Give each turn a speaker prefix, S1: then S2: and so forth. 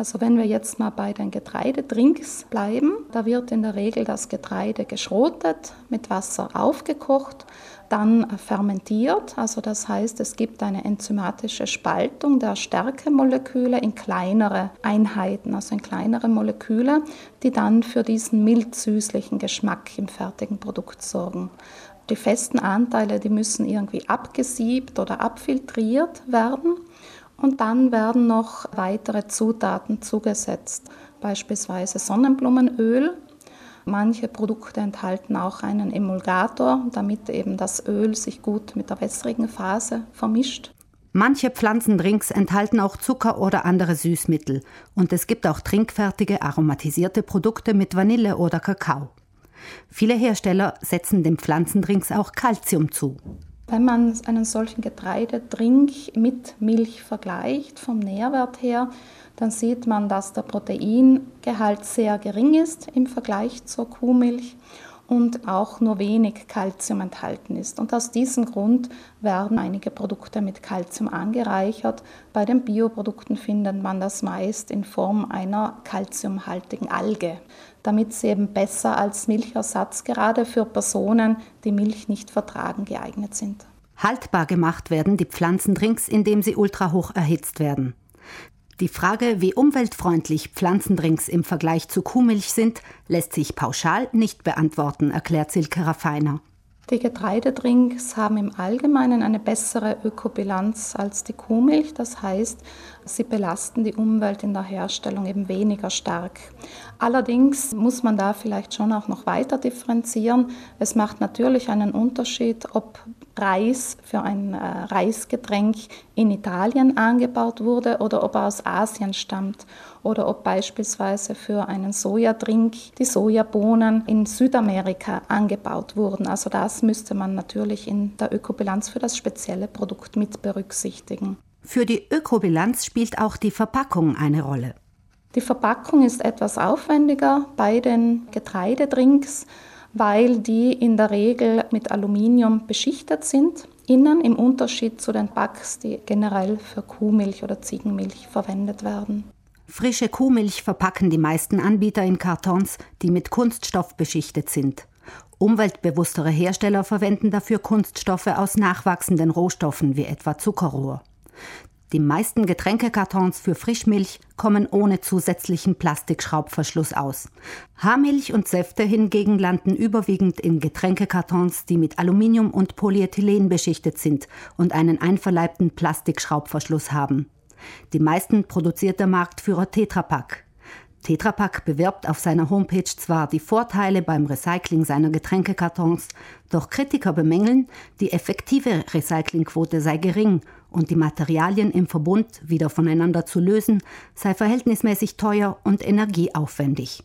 S1: Also wenn wir jetzt mal bei den Getreidedrinks bleiben, da wird in der Regel das Getreide geschrotet, mit Wasser aufgekocht, dann fermentiert. Also das heißt, es gibt eine enzymatische Spaltung der Stärkemoleküle in kleinere Einheiten, also in kleinere Moleküle, die dann für diesen mild-süßlichen Geschmack im fertigen Produkt sorgen. Die festen Anteile, die müssen irgendwie abgesiebt oder abfiltriert werden. Und dann werden noch weitere Zutaten zugesetzt, beispielsweise Sonnenblumenöl. Manche Produkte enthalten auch einen Emulgator, damit eben das Öl sich gut mit der wässrigen Phase vermischt.
S2: Manche Pflanzendrinks enthalten auch Zucker oder andere Süßmittel und es gibt auch trinkfertige aromatisierte Produkte mit Vanille oder Kakao. Viele Hersteller setzen den Pflanzendrinks auch Kalzium zu.
S1: Wenn man einen solchen Getreidedrink mit Milch vergleicht, vom Nährwert her, dann sieht man, dass der Proteingehalt sehr gering ist im Vergleich zur Kuhmilch und auch nur wenig Kalzium enthalten ist. Und aus diesem Grund werden einige Produkte mit Kalzium angereichert. Bei den Bioprodukten findet man das meist in Form einer kalziumhaltigen Alge, damit sie eben besser als Milchersatz gerade für Personen, die Milch nicht vertragen, geeignet sind.
S2: Haltbar gemacht werden die Pflanzendrinks, indem sie ultrahoch erhitzt werden. Die Frage, wie umweltfreundlich Pflanzendrinks im Vergleich zu Kuhmilch sind, lässt sich pauschal nicht beantworten, erklärt Silke Raffiner.
S1: Die Getreidedrinks haben im Allgemeinen eine bessere Ökobilanz als die Kuhmilch. Das heißt, sie belasten die Umwelt in der Herstellung eben weniger stark. Allerdings muss man da vielleicht schon auch noch weiter differenzieren. Es macht natürlich einen Unterschied, ob Reis für ein äh, Reisgetränk in Italien angebaut wurde oder ob er aus Asien stammt oder ob beispielsweise für einen Sojadrink die Sojabohnen in Südamerika angebaut wurden. Also das müsste man natürlich in der Ökobilanz für das spezielle Produkt mit berücksichtigen.
S2: Für die Ökobilanz spielt auch die Verpackung eine Rolle.
S1: Die Verpackung ist etwas aufwendiger bei den Getreidedrinks weil die in der Regel mit Aluminium beschichtet sind, innen im Unterschied zu den Packs, die generell für Kuhmilch oder Ziegenmilch verwendet werden.
S2: Frische Kuhmilch verpacken die meisten Anbieter in Kartons, die mit Kunststoff beschichtet sind. Umweltbewusstere Hersteller verwenden dafür Kunststoffe aus nachwachsenden Rohstoffen wie etwa Zuckerrohr. Die meisten Getränkekartons für Frischmilch kommen ohne zusätzlichen Plastikschraubverschluss aus. Haarmilch und Säfte hingegen landen überwiegend in Getränkekartons, die mit Aluminium und Polyethylen beschichtet sind und einen einverleibten Plastikschraubverschluss haben. Die meisten produziert der Marktführer Tetra Pak. Tetra Pak bewirbt auf seiner Homepage zwar die Vorteile beim Recycling seiner Getränkekartons, doch Kritiker bemängeln, die effektive Recyclingquote sei gering und die Materialien im Verbund wieder voneinander zu lösen, sei verhältnismäßig teuer und energieaufwendig.